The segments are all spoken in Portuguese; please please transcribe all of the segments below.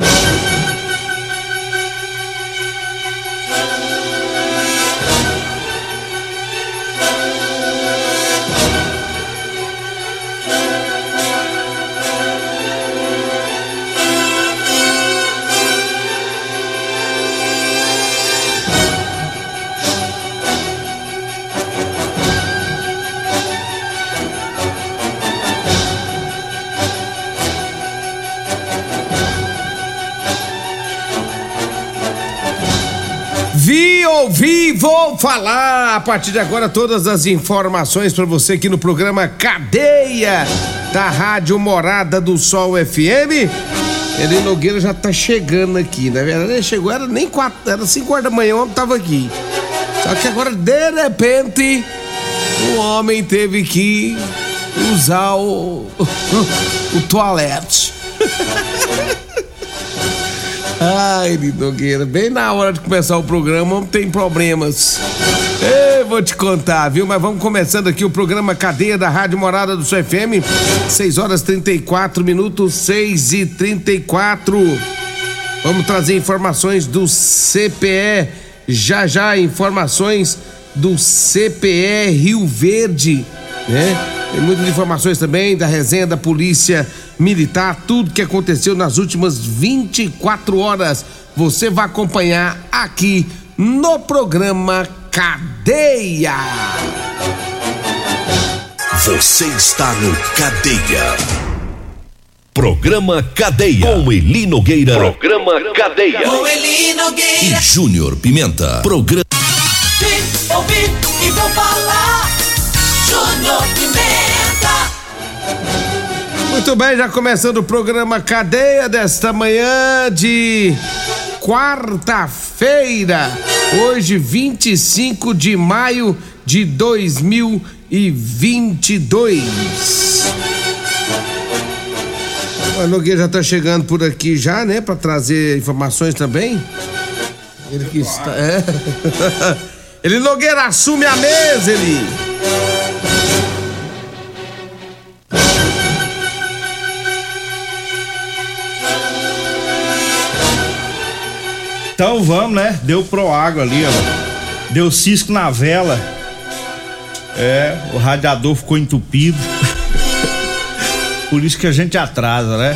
you vou falar a partir de agora todas as informações para você aqui no programa Cadeia da Rádio Morada do Sol FM. Ele Nogueira já tá chegando aqui. Na verdade, ele chegou, era nem quatro, era cinco horas da manhã, o homem tava aqui. Só que agora, de repente, o homem teve que usar o, o toalete. Ai, Nogueira, bem na hora de começar o programa, tem problemas. Eu vou te contar, viu? Mas vamos começando aqui o programa Cadeia da Rádio Morada do Seu FM. 6 horas 34 minutos, 6 e 34. Vamos trazer informações do CPE. Já já, informações do CPE Rio Verde, né? Tem muitas informações também da resenha da Polícia Militar, tudo que aconteceu nas últimas 24 horas. Você vai acompanhar aqui no programa Cadeia. Você está no Cadeia. Programa Cadeia. Com Eli Nogueira. Programa Cadeia. Com Eli Nogueira. E Júnior Pimenta. Programa. Vim, ouvi e vou falar. Pimenta. Muito bem, já começando o programa Cadeia desta manhã de quarta-feira, hoje 25 de maio de 2022. O Nogueira já está chegando por aqui já, né, para trazer informações também. Ele que está, é. Ele Nogueira assume a mesa, ele. Então vamos, né? Deu pro água ali, ó. Deu cisco na vela. É, o radiador ficou entupido. Por isso que a gente atrasa, né?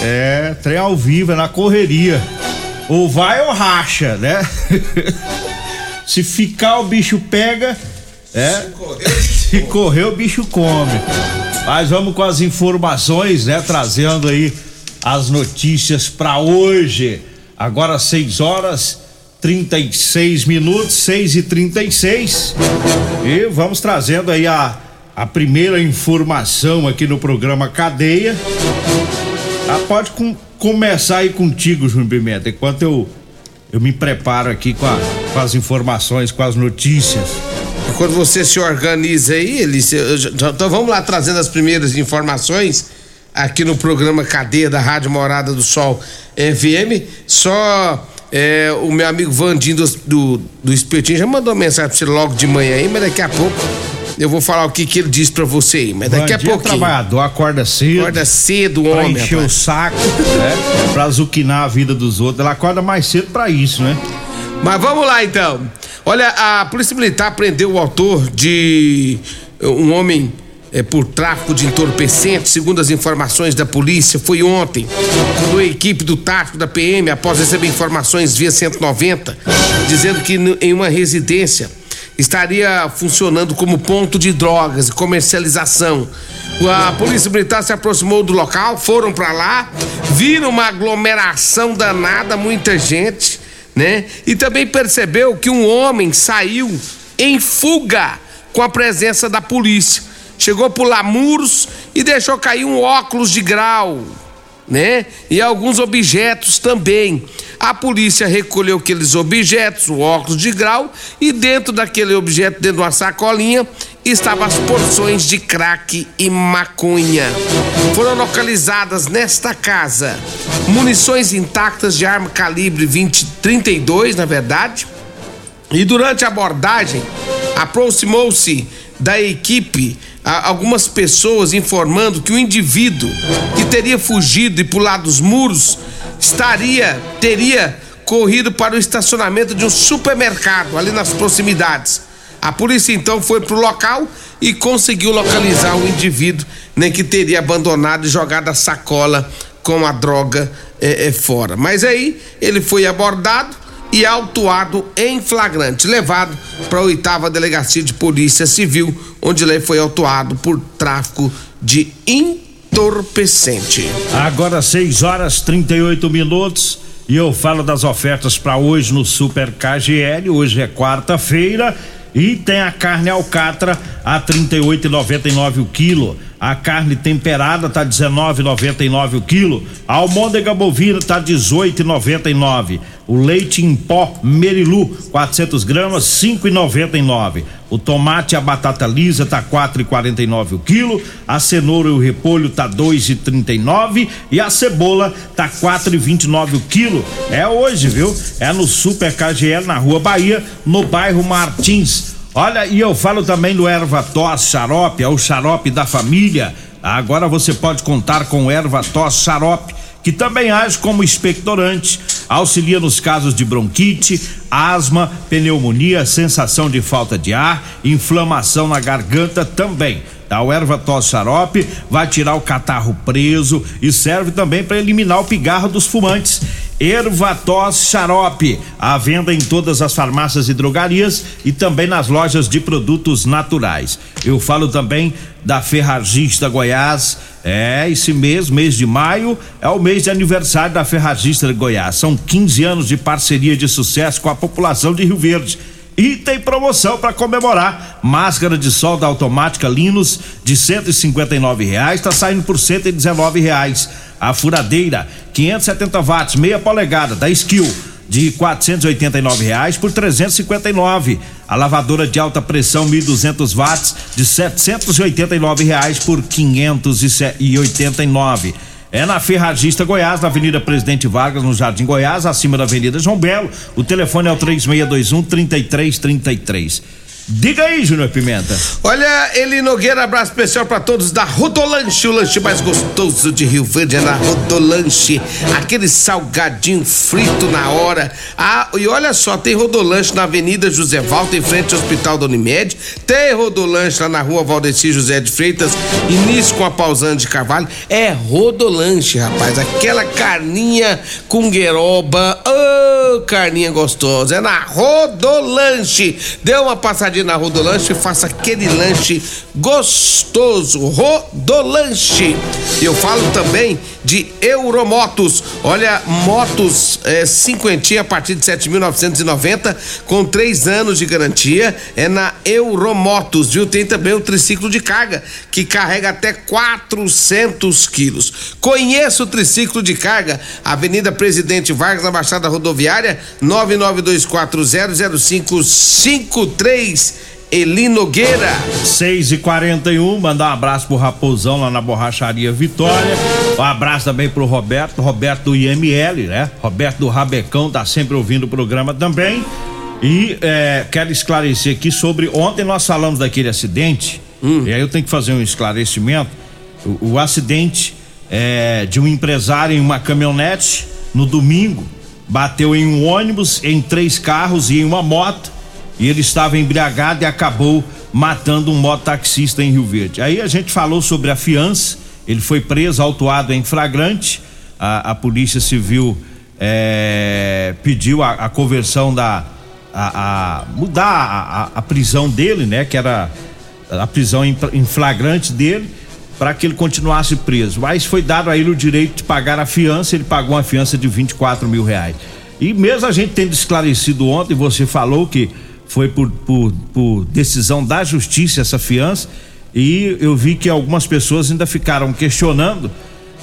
É, trem ao vivo, é na correria. Ou vai ou racha, né? Se ficar, o bicho pega. É. Se correr, o bicho come. Mas vamos com as informações, né? Trazendo aí as notícias para hoje. Agora 6 horas 36 minutos, 6 e 36 E vamos trazendo aí a, a primeira informação aqui no programa Cadeia. Ah, pode com, começar aí contigo, Júnior Pimenta, enquanto eu, eu me preparo aqui com, a, com as informações, com as notícias. Quando você se organiza aí, se, então vamos lá trazendo as primeiras informações aqui no programa Cadeia da Rádio Morada do Sol FM. Só é, o meu amigo Vandinho do, do, do Espetinho já mandou mensagem pra você logo de manhã aí, mas daqui a pouco eu vou falar o que, que ele disse pra você aí. Mas daqui Vandinho a pouco. É trabalhador, acorda cedo. Acorda cedo, homem. Pra encher rapaz. o saco, né? Pra zuquinar a vida dos outros. Ela acorda mais cedo pra isso, né? Mas vamos lá então. Olha, a Polícia Militar prendeu o autor de um homem é, por tráfico de entorpecentes, segundo as informações da polícia, foi ontem, quando a equipe do tráfico da PM, após receber informações via 190, dizendo que em uma residência estaria funcionando como ponto de drogas e comercialização. A polícia militar se aproximou do local, foram para lá, viram uma aglomeração danada, muita gente, né? E também percebeu que um homem saiu em fuga com a presença da polícia. Chegou por lá muros e deixou cair um óculos de grau, né? E alguns objetos também. A polícia recolheu aqueles objetos, o óculos de grau, e dentro daquele objeto, dentro de uma sacolinha, estavam as porções de crack e maconha. Foram localizadas nesta casa munições intactas de arma calibre 20, 32, na verdade. E durante a abordagem, aproximou-se da equipe algumas pessoas informando que o indivíduo que teria fugido e pulado os muros estaria teria corrido para o estacionamento de um supermercado ali nas proximidades. A polícia então foi para o local e conseguiu localizar o indivíduo né, que teria abandonado e jogado a sacola com a droga é, é, fora. Mas aí ele foi abordado e autuado em flagrante, levado para a oitava delegacia de polícia civil, onde ele foi autuado por tráfico de entorpecente. Agora 6 horas 38 minutos e eu falo das ofertas para hoje no Super KGL. Hoje é quarta-feira e tem a carne alcatra a 38,99 o quilo. A carne temperada tá 19,99 o quilo. A almôndega bovina tá 18,99. O leite em pó Merilu 400 gramas 5,99. O tomate a batata lisa tá 4,49 o quilo. A cenoura e o repolho tá 2,39 e a cebola tá 4,29 o quilo. É hoje, viu? É no Super KGL na Rua Bahia, no bairro Martins. Olha, e eu falo também do erva tos xarope, é o xarope da família. Agora você pode contar com erva tos xarope, que também age como expectorante, auxilia nos casos de bronquite, asma, pneumonia, sensação de falta de ar, inflamação na garganta também. A erva tos xarope vai tirar o catarro preso e serve também para eliminar o pigarro dos fumantes. Ervatos Xarope, à venda em todas as farmácias e drogarias e também nas lojas de produtos naturais. Eu falo também da Ferragista Goiás. É, esse mês, mês de maio, é o mês de aniversário da Ferragista Goiás. São 15 anos de parceria de sucesso com a população de Rio Verde. E tem promoção para comemorar. Máscara de sol da automática Linus de 159 reais, tá saindo por 119 reais. A furadeira 570 watts, meia polegada da Skill de 489 reais por 359. A lavadora de alta pressão 1.200 watts de 789 reais por 589. É na Ferragista Goiás, na Avenida Presidente Vargas, no Jardim Goiás, acima da Avenida João Belo. O telefone é o 3621 3333. Diga aí, Júnior Pimenta. Olha, Eli Nogueira, abraço especial para todos da Rodolanche, o lanche mais gostoso de Rio Verde é na Rodolanche. Aquele salgadinho frito na hora. Ah, e olha só, tem Rodolanche na Avenida José Valta, em frente ao Hospital da Unimed. Tem Rodolanche lá na Rua Valdeci José de Freitas, início com a Pausando de Carvalho. É Rodolanche, rapaz. Aquela carninha com gueroba. Carninha gostosa. É na Rodolanche. Deu uma passadinha na Rodolanche e faça aquele lanche gostoso. Rodolanche. Eu falo também de Euromotos. Olha, motos é, cinquentinha a partir de 7.990 com três anos de garantia. É na Euromotos, viu? Tem também o triciclo de carga que carrega até 400 quilos. Conheça o triciclo de carga, Avenida Presidente Vargas, na Baixada Rodoviária, 992400553 Eli Nogueira. 6 e 41 mandar um abraço pro Raposão lá na Borracharia Vitória. Um abraço também pro Roberto, Roberto do IML, né? Roberto do Rabecão tá sempre ouvindo o programa também. E é, quero esclarecer aqui sobre. Ontem nós falamos daquele acidente, hum. e aí eu tenho que fazer um esclarecimento. O, o acidente é, de um empresário em uma caminhonete no domingo bateu em um ônibus, em três carros e em uma moto e ele estava embriagado e acabou matando um mototaxista em Rio Verde. Aí a gente falou sobre a fiança, ele foi preso, autuado em flagrante, a, a Polícia Civil é, pediu a, a, conversão da. A, a mudar a, prisão dele, né? Que era a prisão em, em flagrante dele, para que ele continuasse preso. Mas foi dado a ele o direito de pagar a fiança, ele pagou uma fiança de 24 mil reais. E mesmo a gente tendo esclarecido ontem, você falou que foi por, por, por decisão da justiça essa fiança, e eu vi que algumas pessoas ainda ficaram questionando,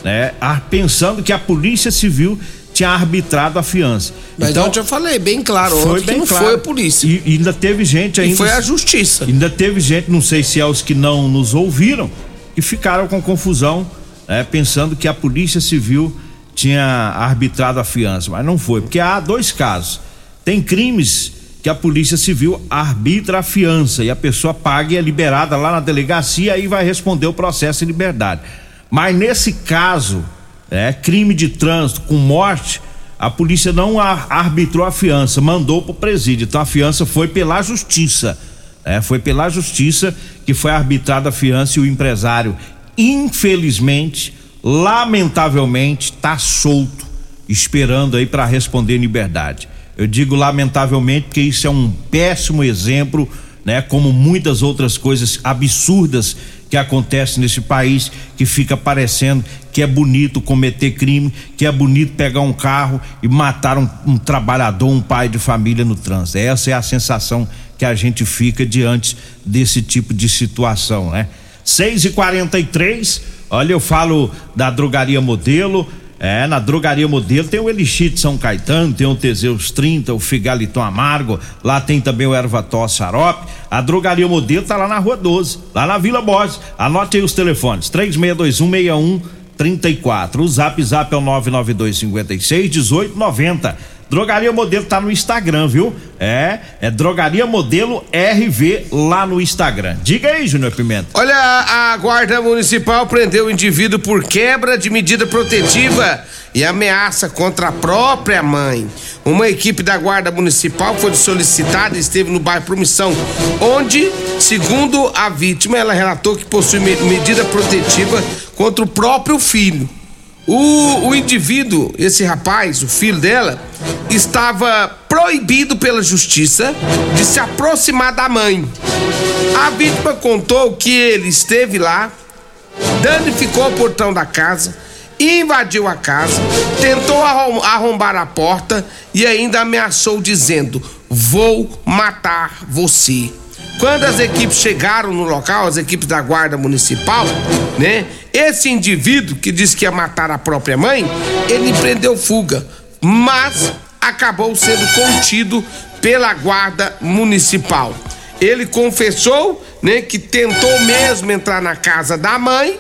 né? Pensando que a Polícia Civil tinha arbitrado a fiança. Mas então, ontem eu falei bem claro, foi bem não claro. foi a polícia. E, e, ainda teve gente ainda. E foi a justiça. Ainda teve gente, não sei se é os que não nos ouviram, que ficaram com confusão, né, pensando que a Polícia Civil tinha arbitrado a fiança, mas não foi, porque há dois casos. Tem crimes que a Polícia Civil arbitra a fiança e a pessoa paga e é liberada lá na delegacia e vai responder o processo em liberdade. Mas nesse caso, é, crime de trânsito com morte, a polícia não arbitrou a fiança, mandou para o presídio. Então a fiança foi pela justiça. É, foi pela justiça que foi arbitrada a fiança e o empresário, infelizmente, lamentavelmente, está solto, esperando aí para responder em liberdade. Eu digo lamentavelmente porque isso é um péssimo exemplo, né? Como muitas outras coisas absurdas que acontecem nesse país, que fica parecendo que é bonito cometer crime, que é bonito pegar um carro e matar um, um trabalhador, um pai de família no trânsito. Essa é a sensação que a gente fica diante desse tipo de situação, né? 6 e 43 olha, eu falo da drogaria modelo, é, na Drogaria Modelo tem o Elixir de São Caetano, tem o Teseus 30, o Figaliton Amargo, lá tem também o Ervató Xarope. A Drogaria Modelo tá lá na Rua 12, lá na Vila Borges. Anote aí os telefones: 362161 34. O Zap Zap é o 992 56 1890. Drogaria Modelo tá no Instagram, viu? É, é Drogaria Modelo RV lá no Instagram. Diga aí, Júnior Pimenta. Olha, a Guarda Municipal prendeu o indivíduo por quebra de medida protetiva e ameaça contra a própria mãe. Uma equipe da Guarda Municipal foi solicitada e esteve no bairro Promissão, onde, segundo a vítima, ela relatou que possui medida protetiva contra o próprio filho. O, o indivíduo, esse rapaz, o filho dela, estava proibido pela justiça de se aproximar da mãe. A vítima contou que ele esteve lá, danificou o portão da casa, invadiu a casa, tentou arrombar a porta e ainda ameaçou dizendo: Vou matar você. Quando as equipes chegaram no local, as equipes da guarda municipal, né? Esse indivíduo que disse que ia matar a própria mãe, ele empreendeu fuga, mas acabou sendo contido pela guarda municipal. Ele confessou, né, que tentou mesmo entrar na casa da mãe,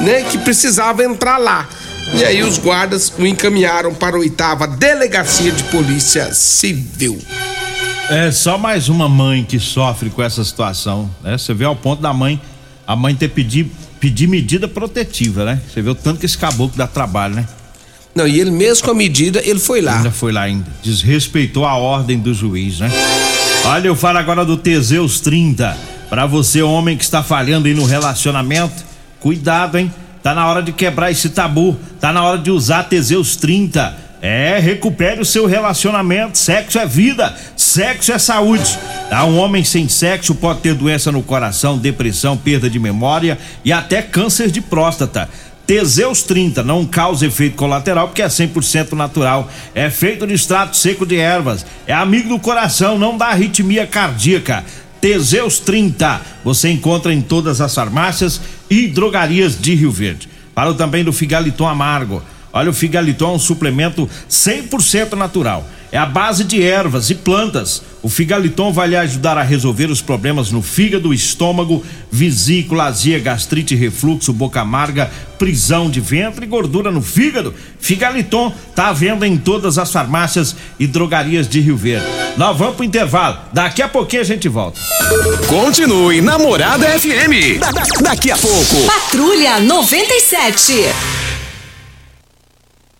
né, que precisava entrar lá. E aí os guardas o encaminharam para a oitava delegacia de polícia civil. É só mais uma mãe que sofre com essa situação, né? Você vê ao ponto da mãe, a mãe ter pedir, pedir medida protetiva, né? Você vê o tanto que esse caboclo dá trabalho, né? Não, e ele mesmo com a medida, ele foi lá. Ainda foi lá ainda. Desrespeitou a ordem do juiz, né? Olha, eu falo agora do Teseus 30. Para você, homem que está falhando aí no relacionamento, cuidado, hein? Tá na hora de quebrar esse tabu. Tá na hora de usar Teseus 30 é, recupere o seu relacionamento. Sexo é vida, sexo é saúde. Tá? Um homem sem sexo pode ter doença no coração, depressão, perda de memória e até câncer de próstata. Teseus 30 não causa efeito colateral porque é 100% natural. É feito de extrato seco de ervas. É amigo do coração, não dá arritmia cardíaca. Teseus 30 você encontra em todas as farmácias e drogarias de Rio Verde. Falo também do Figaliton Amargo. Olha, o Figaliton é um suplemento 100% natural. É a base de ervas e plantas. O Figaliton vai lhe ajudar a resolver os problemas no fígado, estômago, vesícula, azia, gastrite, refluxo, boca amarga, prisão de ventre e gordura no fígado. Figaliton tá à venda em todas as farmácias e drogarias de Rio Verde. Nós vamos pro intervalo. Daqui a pouquinho a gente volta. Continue Namorada FM. Da, da, daqui a pouco. Patrulha 97.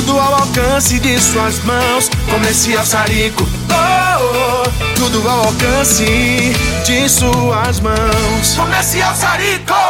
tudo ao alcance de suas mãos. Comercial Sarico. Oh, oh, tudo ao alcance de suas mãos. Comercial Sarico.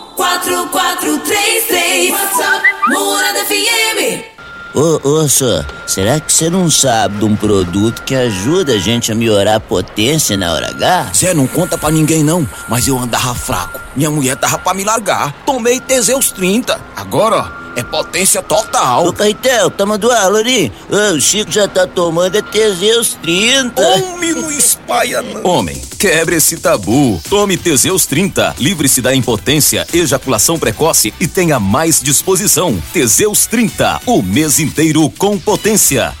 4433 WhatsApp Morada FM Ô, ô, senhor, será que você não sabe de um produto que ajuda a gente a melhorar a potência na hora H? Zé, não conta pra ninguém não, mas eu andava fraco. Minha mulher tava pra me largar. Tomei Teseus 30. Agora, ó, é potência total. Ô, Caetel, tá mandando? Ô, o Chico já tá tomando é Teseus 30. Homem, não espalha não. Homem, quebre esse tabu. Tome Teseus 30. Livre-se da impotência, ejaculação precoce e tenha mais disposição. Teseus 30. O mês inteiro com potência.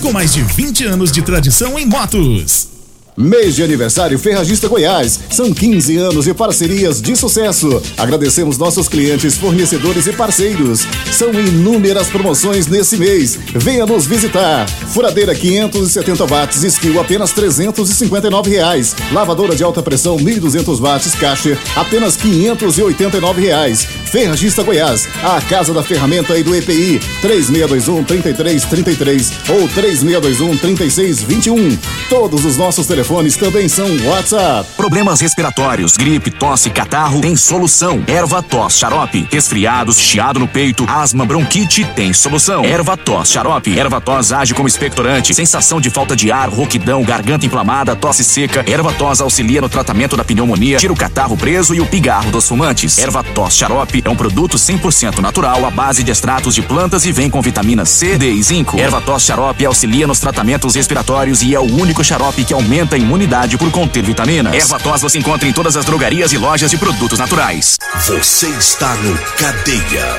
com mais de 20 anos de tradição em motos. Mês de aniversário Ferragista Goiás. São 15 anos de parcerias de sucesso. Agradecemos nossos clientes, fornecedores e parceiros. São inúmeras promoções nesse mês. Venha nos visitar. Furadeira 570 watts, skill apenas 359 reais. Lavadora de alta pressão 1200 watts, caixa apenas 589 reais. Ferragista Goiás, a casa da ferramenta e do EPI. 3621 3333 ou 3621 3621. Todos os nossos telefones também são WhatsApp. Problemas respiratórios, gripe, tosse, catarro, tem solução. Erva tos, xarope. Resfriados, chiado no peito, asma, bronquite, tem solução. Erva tos, xarope. Erva tos age como expectorante. Sensação de falta de ar, rouquidão, garganta inflamada, tosse seca. Erva tos auxilia no tratamento da pneumonia, tira o catarro preso e o pigarro dos fumantes. Erva tos, xarope é um produto 100% natural à base de extratos de plantas e vem com vitamina C, D e zinco. Erva tos, xarope auxilia nos tratamentos respiratórios e é o único xarope que aumenta a imunidade por conter vitaminas. Erva tos você encontra em todas as drogarias e lojas de produtos naturais. Você está no Cadeia.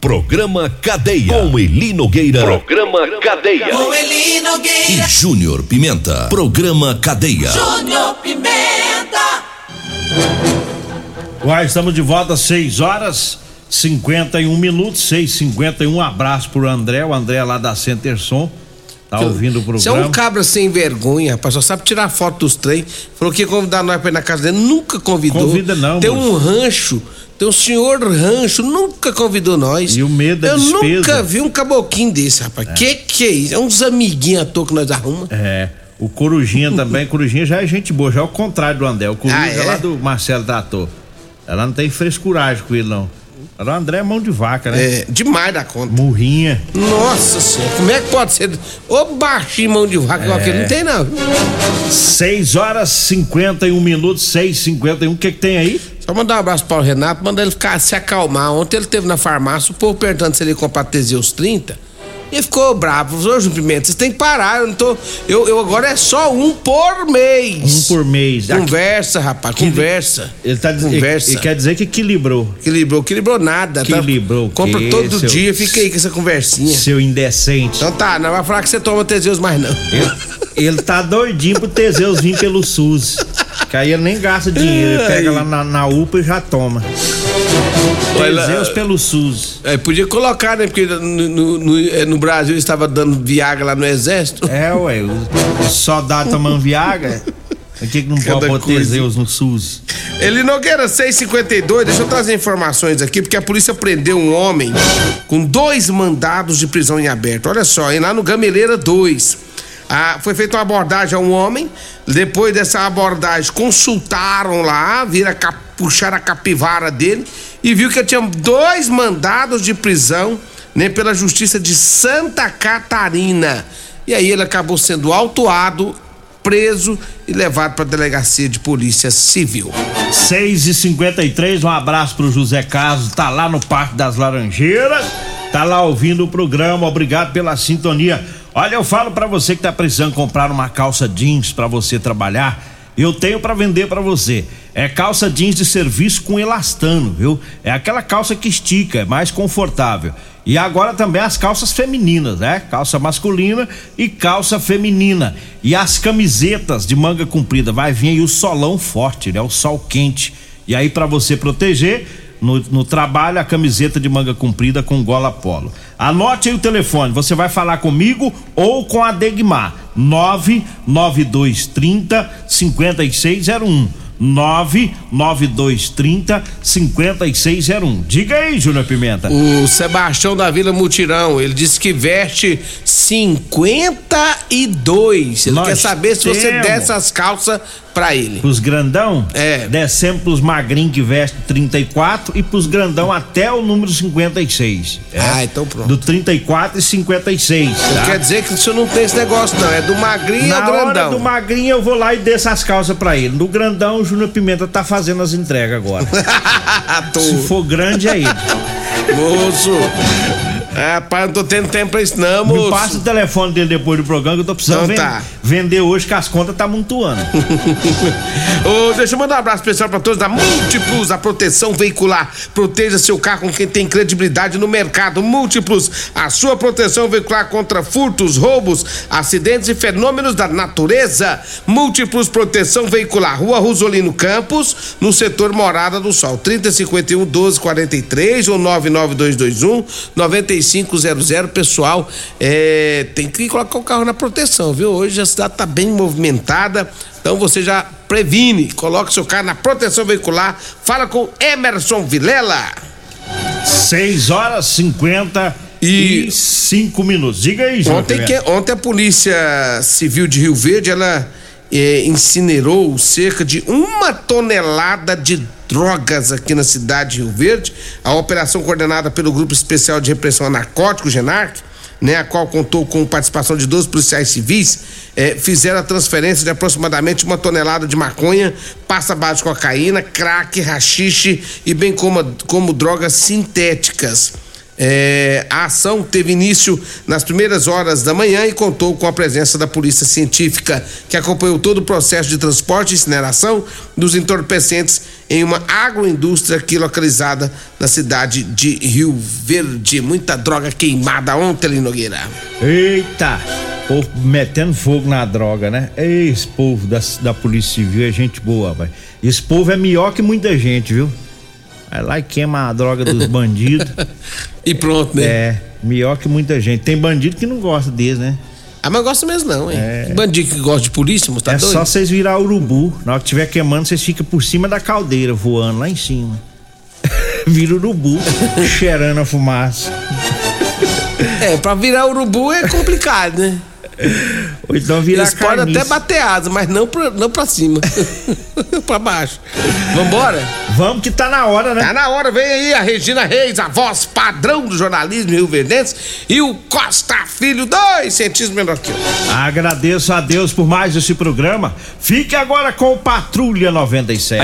Programa Cadeia. Com Eli Nogueira. Programa Cadeia. Com Eli E Nogueira Júnior Pimenta. Programa Cadeia. Júnior Pimenta Uai, estamos de volta às 6 horas 51 minutos, 6 51 Um abraço pro André, o André lá da Centerson. Tá ouvindo o Você é programa. um cabra sem vergonha, rapaz. Só sabe tirar foto dos trem. Falou que ia convidar nós pra ir na casa dele. Nunca convidou. Convida não, Tem moço. um rancho. Tem um senhor rancho. Nunca convidou nós. E o medo da Eu despesa. nunca vi um caboquinho desse, rapaz. Que que é isso? É uns amiguinhos à toa que nós arrumamos. É. O Corujinha também, Corujinha já é gente boa, já é o contrário do André. O Coruja Ah, é? lá do Marcelo Datô. Ela não tem frescuragem com ele, não. O André é mão de vaca, né? É, demais da conta. Murrinha. Nossa senhora, como é que pode ser? Ô baixinho mão de vaca igual É. aquele, não tem não. 6 horas 51 minutos, 6 51 O que que tem aí? Só mandar um abraço para o Renato, mandar ele ficar se acalmar. Ontem ele teve na farmácia, o povo perguntando se ele ia comprar Teseus 30. E ficou bravo. Falou, Júnior Pimenta, vocês têm que parar. Eu não tô. Eu, eu agora é só um por mês. Um por mês. Conversa, rapaz, conversa. Ele tá dizendo. Conversa. Ele, ele quer dizer que equilibrou. Equilibrou, equilibrou nada. tá? Equilibrou o Compra todo seu- dia, fica aí com essa conversinha. Seu indecente. Então tá, não vai falar que você toma Teseus mais não. Ele, ele tá doidinho pro Teseus vir pelo SUS. Que aí ele nem gasta dinheiro. Ele pega lá na, na UPA e já toma. Teseus pelo SUS. É, podia colocar, né? Porque no, no, no- é, no Brasil estava dando Viagra lá no exército. É, ué. O, o soldado tomando Viagra. Por que, que não Cada pode pôr coisa. Teseus no SUS? Ele Nogueira 652, deixa eu trazer informações aqui, porque a polícia prendeu um homem com dois mandados de prisão em aberto. Olha só, hein, lá no Gameleira 2. Foi feita uma abordagem a um homem. Depois dessa abordagem, consultaram lá, viram cap- puxaram a capivara dele e viu que tinha dois mandados de prisão né, pela Justiça de Santa Catarina. E aí ele acabou sendo autuado, preso e levado para a delegacia de polícia civil. 6 e 53 um abraço pro José Carlos, tá lá no Parque das Laranjeiras, tá lá ouvindo o programa, obrigado pela sintonia. Olha, eu falo pra você que tá precisando comprar uma calça jeans pra você trabalhar, eu tenho pra vender pra você. É calça jeans de serviço com elastano, viu? É aquela calça que estica, é mais confortável. E agora também as calças femininas, né? Calça masculina e calça feminina. E as camisetas de manga comprida, vai vir aí o solão forte, né? O sol quente. E aí para você proteger no, no trabalho a camiseta de manga comprida com gola polo. Anote aí o telefone, você vai falar comigo ou com a Degmar. 99230 5601. 99230 5601. Diga aí, Júnior Pimenta. O Sebastião da Vila Mutirão, ele disse que veste 52. Ele Nós quer saber se você desse as calças pra ele. Pros grandão? É. Descemos pros magrinhos que vestem 34 e pros grandão até o número 56. É. Ah, então pronto. Do 34 e 56. Então Tá? Quer dizer que o senhor não tem esse negócio, não. É do magrinho Na ao hora grandão. do magrinho eu vou lá e desço as calças pra ele. Do grandão, o Júnior Pimenta tá fazendo as entregas agora. Se for grande, é ele. Moço. É, pai, não tô tendo tempo pra isso, não, moço. Me passa o telefone dele depois do programa que eu tô precisando Então tá. vender hoje que as contas tá montuando. Ô, deixa eu mandar um abraço especial pra todos da Múltiplos, a proteção veicular. Proteja seu carro com quem tem credibilidade no mercado. Múltiplos, a sua proteção veicular contra furtos, roubos, acidentes e fenômenos da natureza. Múltiplos Proteção Veicular, Rua Rosolino Campos, no setor Morada do Sol. 3051 1243 ou 99221 9500. Pessoal, é, tem que colocar o carro na proteção, viu? Hoje a cidade tá bem movimentada. Então você já previne, coloque seu carro na proteção veicular. Fala com Emerson Vilela. 6 horas 50 e 5 minutos. Diga aí, Júnior Ontem, que- ontem a Polícia Civil de Rio Verde, ela eh, incinerou cerca de uma tonelada de drogas aqui na cidade de Rio Verde. A operação coordenada pelo Grupo Especial de Repressão a Narcóticos, GENARC, né, a qual contou com participação de 12 policiais civis, eh, fizeram a transferência de aproximadamente uma tonelada de maconha, pasta base de cocaína, crack, rachixe e bem como, como drogas sintéticas. É, a ação teve início nas primeiras horas da manhã e contou com a presença da Polícia Científica, que acompanhou todo o processo de transporte e incineração dos entorpecentes em uma agroindústria aqui localizada na cidade de Rio Verde. Muita droga queimada ontem, ali Nogueira. Eita! Povo metendo fogo na droga, né? Esse povo da, da Polícia Civil é gente boa, vai. Esse povo é melhor que muita gente, viu? Vai lá e queima a droga dos bandidos. e pronto, né? É, melhor que muita gente. Tem bandido que não gosta deles, né? Ah, mas gosta mesmo não, hein? Bandido que gosta de polícia, moço, tá é doido? só vocês virar urubu. Na hora que estiver queimando, vocês ficam por cima da caldeira, voando lá em cima. Vira urubu, cheirando a fumaça. É, pra virar urubu é complicado, né? Ou então virar Eles podem até bater asa, mas não pra, não pra cima. pra baixo. Vambora? Vamos que tá na hora, né? Tá na hora, vem aí a Regina Reis, a voz padrão do jornalismo Rio Verdense, e o Costa Filho, dois centímetros menor que eu. Agradeço a Deus por mais esse programa. Fique agora com o Patrulha 97.